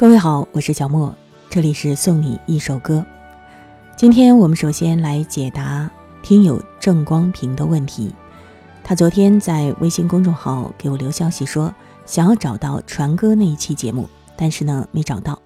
各位好，我是小莫，这里是送你一首歌。今天我们首先来解答听友郑光平的问题。他昨天在微信公众号给我留消息说，想要找到传歌那一期节目，但是呢没找到。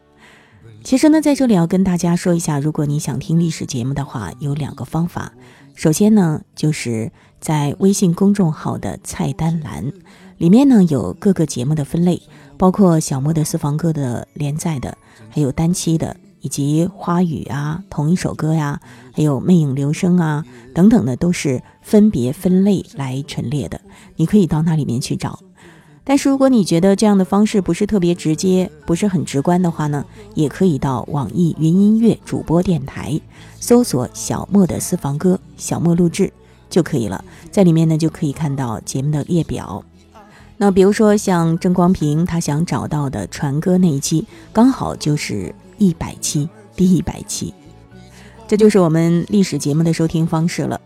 其实呢，在这里要跟大家说一下，如果你想听历史节目的话，有两个方法。首先呢，就是在微信公众号的菜单栏里面呢，有各个节目的分类。包括小莫的私房歌的连载的，还有单期的，以及花语啊，同一首歌呀，还有魅影留声啊等等的，都是分别分类来陈列的。你可以到那里面去找。但是如果你觉得这样的方式不是特别直接，不是很直观的话呢，也可以到网易云音乐主播电台搜索小莫的私房歌，小莫录制就可以了。在里面呢，就可以看到节目的列表。那比如说像郑光平，他想找到的传歌那一期，刚好就是一百期，第一百期，这就是我们历史节目的收听方式了。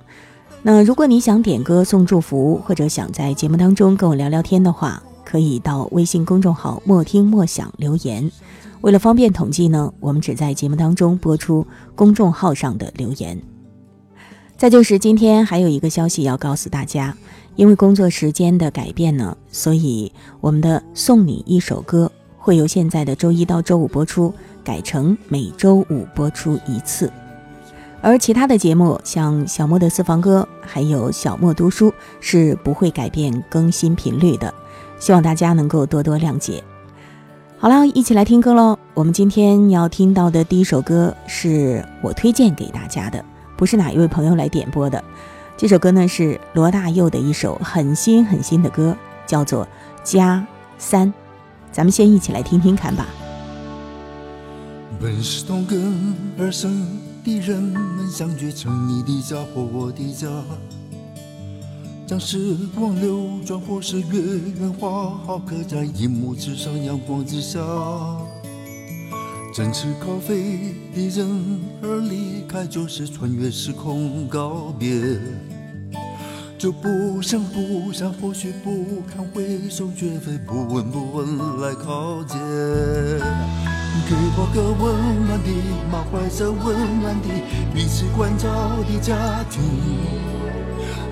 那如果你想点歌送祝福，或者想在节目当中跟我聊聊天的话，可以到微信公众号“莫听莫想”留言。为了方便统计呢，我们只在节目当中播出公众号上的留言。再就是今天还有一个消息要告诉大家。因为工作时间的改变呢，所以我们的送你一首歌会由现在的周一到周五播出，改成每周五播出一次。而其他的节目，像小莫的私房歌，还有小莫读书，是不会改变更新频率的。希望大家能够多多谅解。好了，一起来听歌喽！我们今天要听到的第一首歌是我推荐给大家的，不是哪一位朋友来点播的。这首歌呢是罗大佑的一首很新很新的歌，叫做《加三》，咱们先一起来听听看吧。本是同根而生的人们相聚成你的家或我的家，将时光流转或是月圆花好，刻在银幕之上，阳光之下。正吃咖啡的人儿离开，就是穿越时空告别。就不想不想，或许不堪回首，绝非不闻不问来靠近。给我个温暖的、满怀着温暖的、彼此关照的家庭，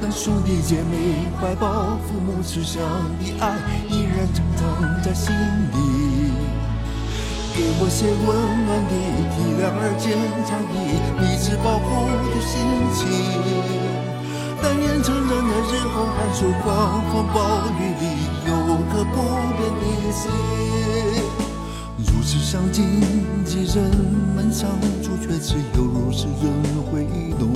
让兄弟姐妹怀抱、父母慈祥的爱依然成长在心里。给我些温暖的、体谅而坚强的、彼此保护的心情。但愿成长在日后寒暑狂风暴雨里，有颗不变的心。如此相近的人们相处，却只有如此人会懂。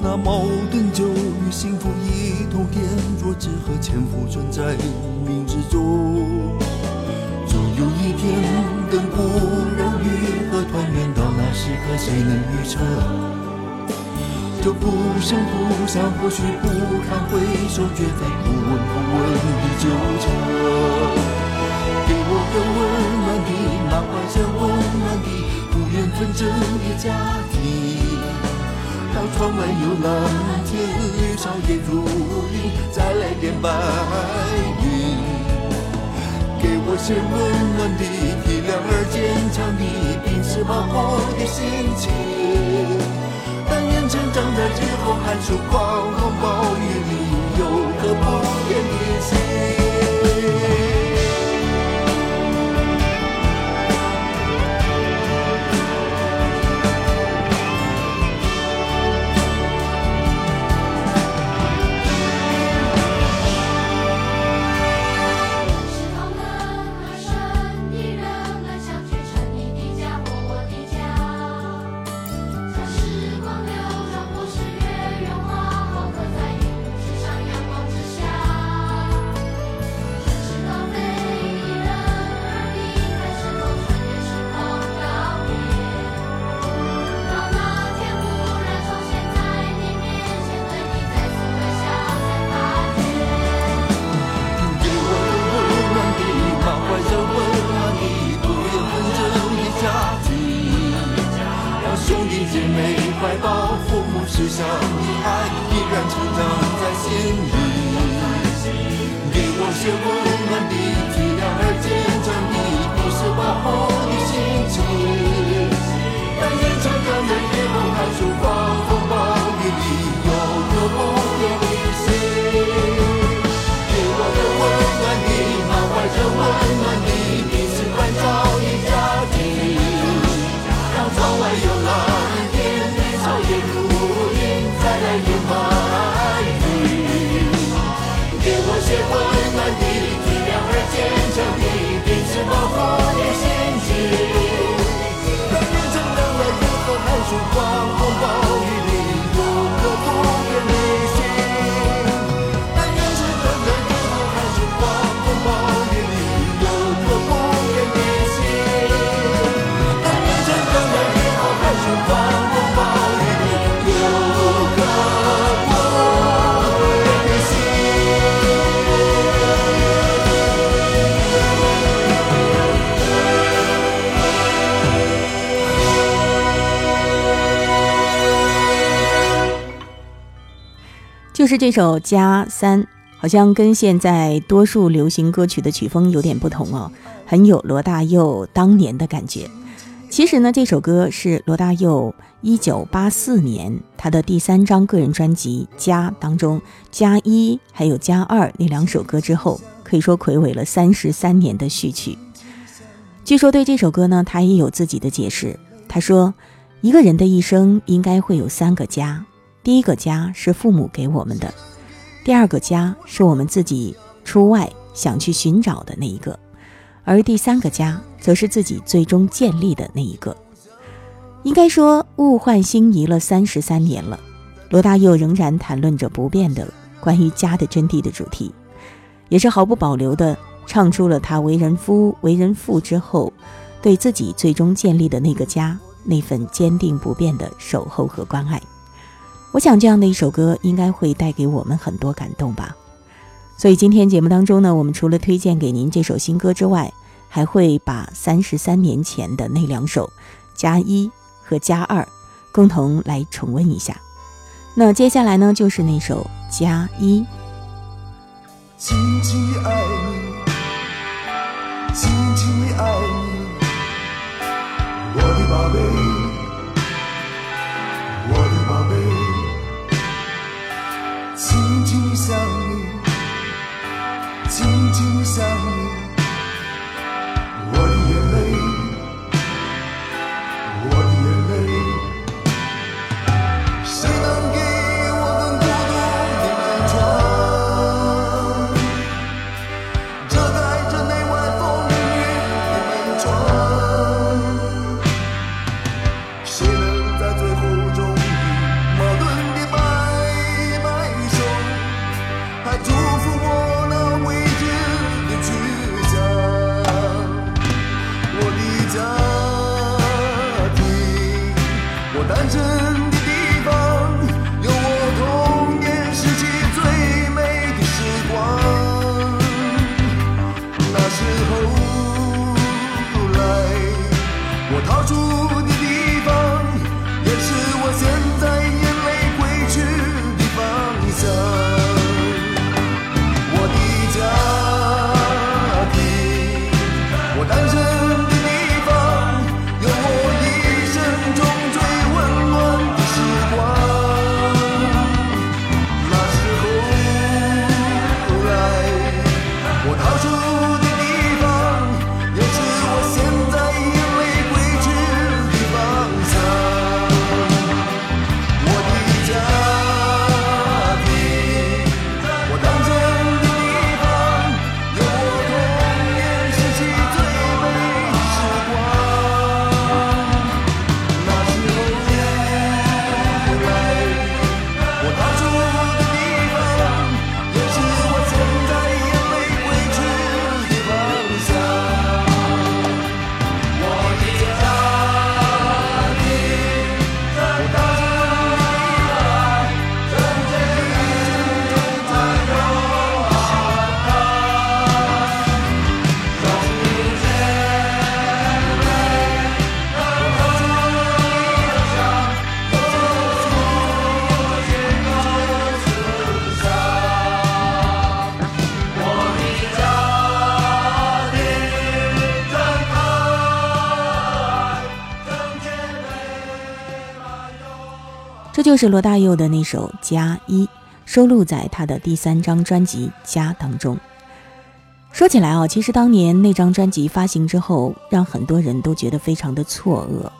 那矛盾就与幸福一同添着，只和潜伏存在冥之中。总有一天，等故人愈合团圆到那时刻，谁能预测？就不声不响，或许不堪回首，绝非不闻不问的纠缠。给我个温暖的、满怀着温暖的、不愿纷争的家庭。当窗外有蓝天，绿草也如茵，再来点白给。我些温暖的、体谅而坚强的、彼此保护的心情。但愿成长在日后寒暑狂风暴雨里，有颗不变的心。温保护你心情，变成冷暖，如何排除狂风暴雨？就是这首《加三》，好像跟现在多数流行歌曲的曲风有点不同哦，很有罗大佑当年的感觉。其实呢，这首歌是罗大佑一九八四年他的第三张个人专辑《加》当中，《加一》还有《加二》那两首歌之后，可以说魁伟了三十三年的序曲。据说对这首歌呢，他也有自己的解释。他说，一个人的一生应该会有三个家。第一个家是父母给我们的，第二个家是我们自己出外想去寻找的那一个，而第三个家则是自己最终建立的那一个。应该说，物换星移了三十三年了，罗大佑仍然谈论着不变的关于家的真谛的主题，也是毫不保留地唱出了他为人夫、为人父之后，对自己最终建立的那个家那份坚定不变的守候和关爱。我想这样的一首歌应该会带给我们很多感动吧，所以今天节目当中呢，我们除了推荐给您这首新歌之外，还会把三十三年前的那两首《加一》和《加二》共同来重温一下。那接下来呢，就是那首《加一》。轻轻爱你，轻轻爱你，我的宝贝。想你，静静想你，我掏出这就是罗大佑的那首《家一》，收录在他的第三张专辑《家》当中。说起来啊，其实当年那张专辑发行之后，让很多人都觉得非常的错愕，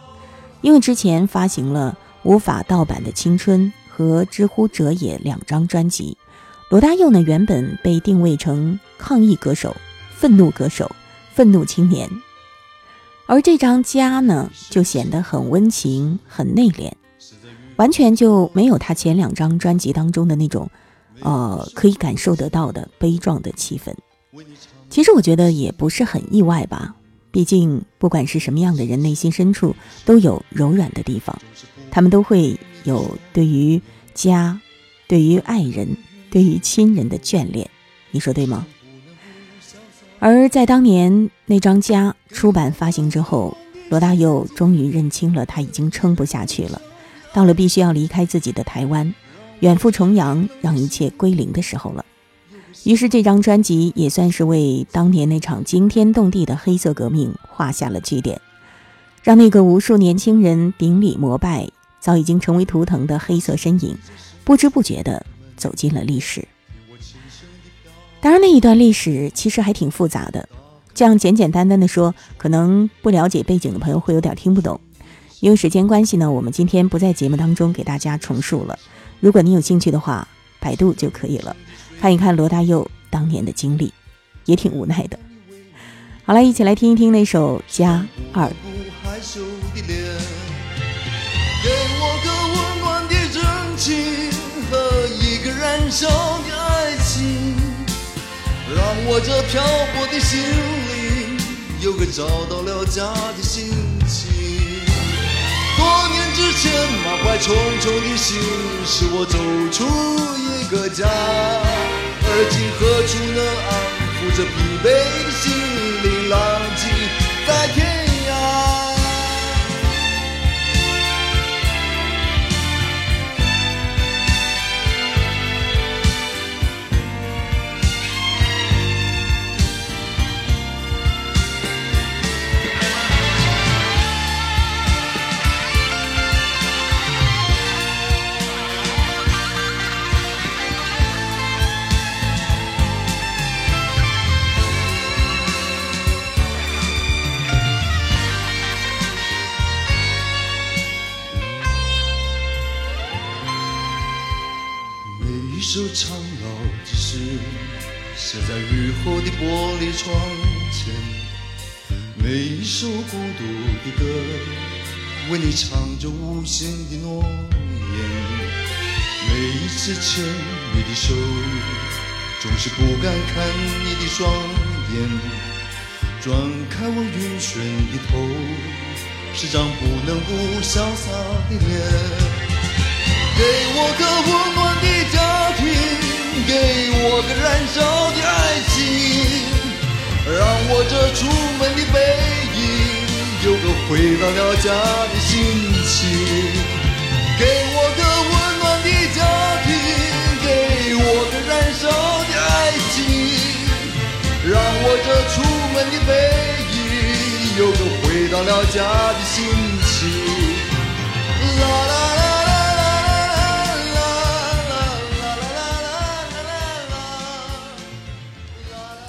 因为之前发行了无法盗版的《青春》和《知乎者也》两张专辑，罗大佑呢原本被定位成抗议歌手、愤怒歌手、愤怒青年，而这张《家》呢就显得很温情、很内敛，完全就没有他前两张专辑当中的那种，呃，可以感受得到的悲壮的气氛。其实我觉得也不是很意外吧，毕竟不管是什么样的人，内心深处都有柔软的地方，他们都会有对于家、对于爱人、对于亲人的眷恋，你说对吗？而在当年那张《家》出版发行之后，罗大佑终于认清了他已经撑不下去了，到了必须要离开自己的台湾，远赴重洋，让一切归零的时候了。于是，这张专辑也算是为当年那场惊天动地的黑色革命画下了句点，让那个无数年轻人顶礼膜拜、早已经成为图腾的黑色身影，不知不觉地走进了历史。当然，那一段历史其实还挺复杂的，这样简简单单的说，可能不了解背景的朋友会有点听不懂。因为时间关系呢，我们今天不在节目当中给大家重述了。如果你有兴趣的话，百度就可以了。看一看罗大佑当年的经历，也挺无奈的。好了，一起来听一听那首《家二》。给我个温暖的真情和一个燃烧的爱情，让我这漂泊的心灵有个找到了家的心情。多年之前满怀重重的心，使我走出一个家。而今何处能安抚这疲惫的心一首苍老之诗，写在日后的玻璃窗前；每一首孤独的歌，为你唱着无限的诺言。每一次牵你的手，总是不敢看你的双眼。转开我晕眩的头，是张不能不潇洒的脸。给我个温暖，给我个燃烧的爱情，让我这出门的背影有个回到了家的心情。给我个温暖的家庭，给我个燃烧的爱情，让我这出门的背影有个回到了家的心情。啦啦。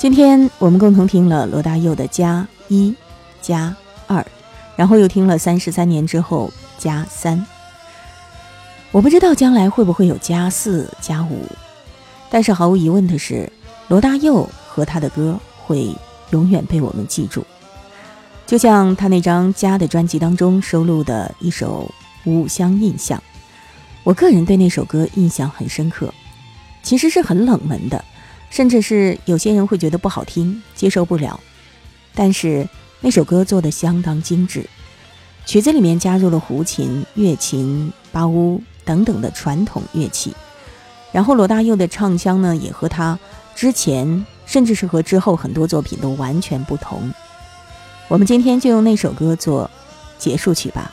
今天我们共同听了罗大佑的《加一》《加二》，然后又听了三十三年之后《加三》。我不知道将来会不会有《加四》《加五》，但是毫无疑问的是，罗大佑和他的歌会永远被我们记住。就像他那张《家》的专辑当中收录的一首《五乡印象》，我个人对那首歌印象很深刻，其实是很冷门的。甚至是有些人会觉得不好听，接受不了。但是那首歌做的相当精致，曲子里面加入了胡琴、月琴、巴乌等等的传统乐器。然后罗大佑的唱腔呢，也和他之前，甚至是和之后很多作品都完全不同。我们今天就用那首歌做结束曲吧，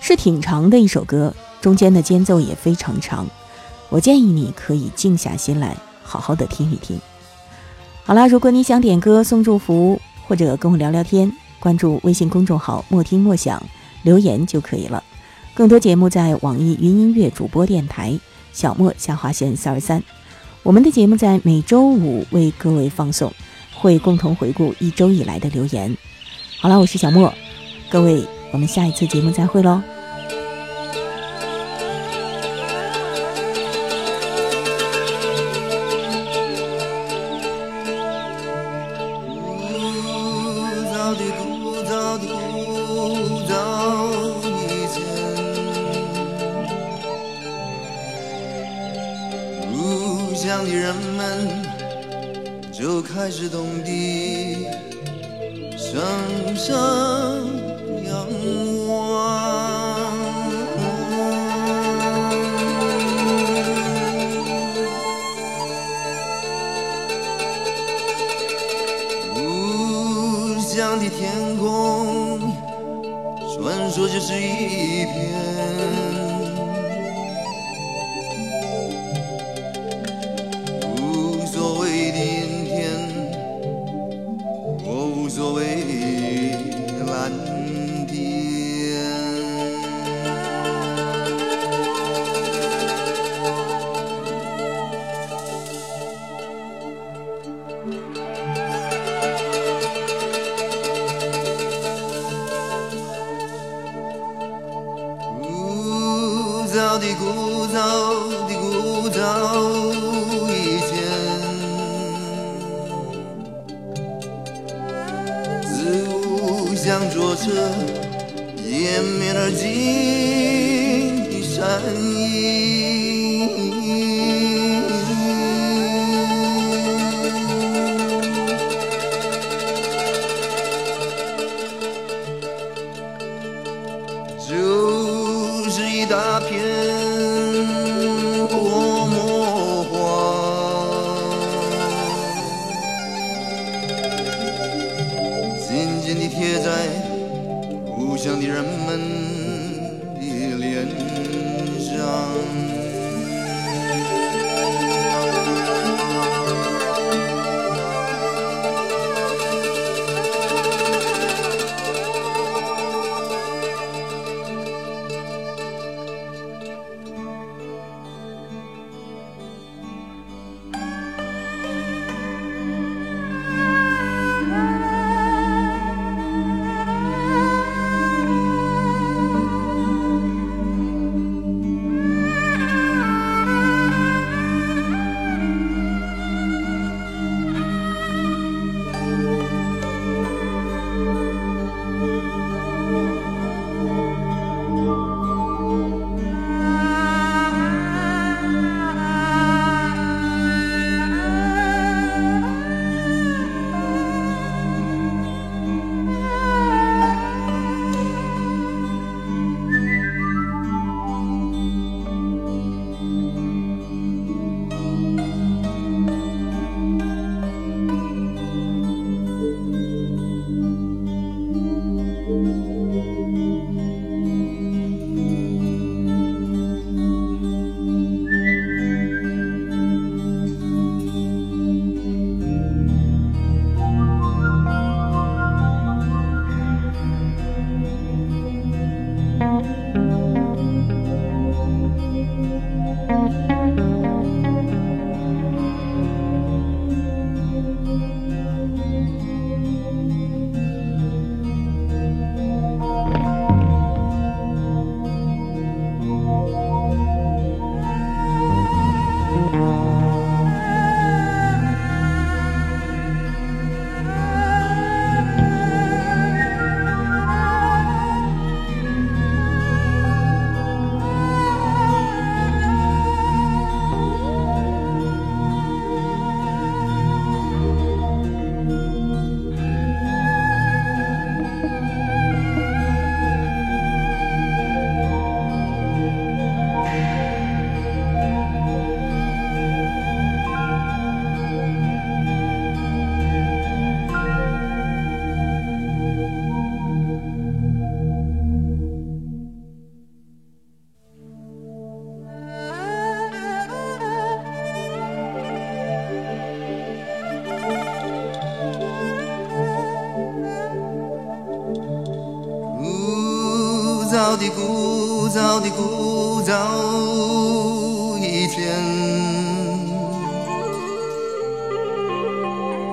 是挺长的一首歌，中间的间奏也非常长。我建议你可以静下心来。好好的听一听。好啦，如果你想点歌送祝福，或者跟我聊聊天，关注微信公众号“莫听莫想”，留言就可以了。更多节目在网易云音乐主播电台小莫下划线四二三。我们的节目在每周五为各位放送，会共同回顾一周以来的留言。好了，我是小莫，各位，我们下一次节目再会喽。古早的古早的古早以前自走向左侧延绵而尽的山阴故乡的人们的脸上。的枯燥一天，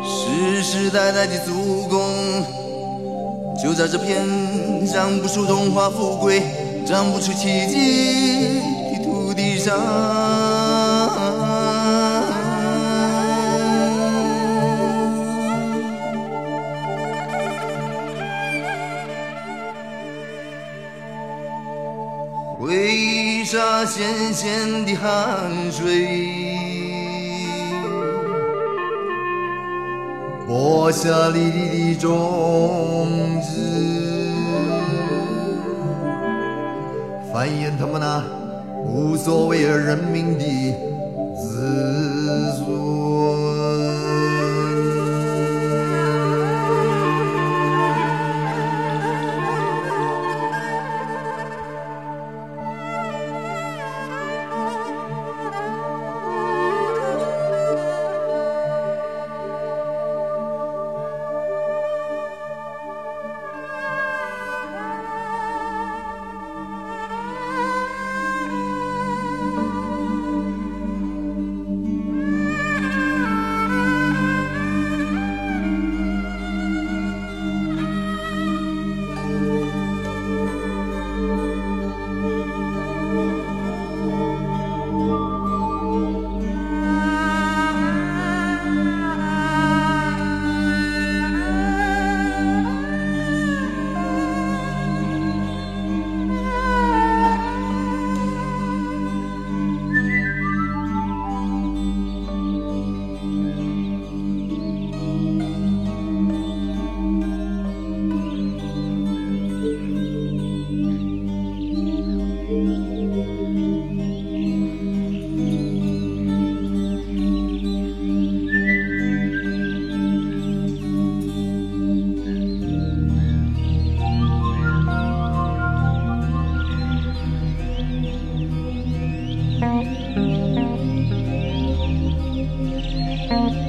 世世代代的祖公，就在这片长不出荣华富贵、长不出奇迹的土地上。那咸咸的汗水，播下你的种子，繁衍他们那无所谓而人民的。Thank you.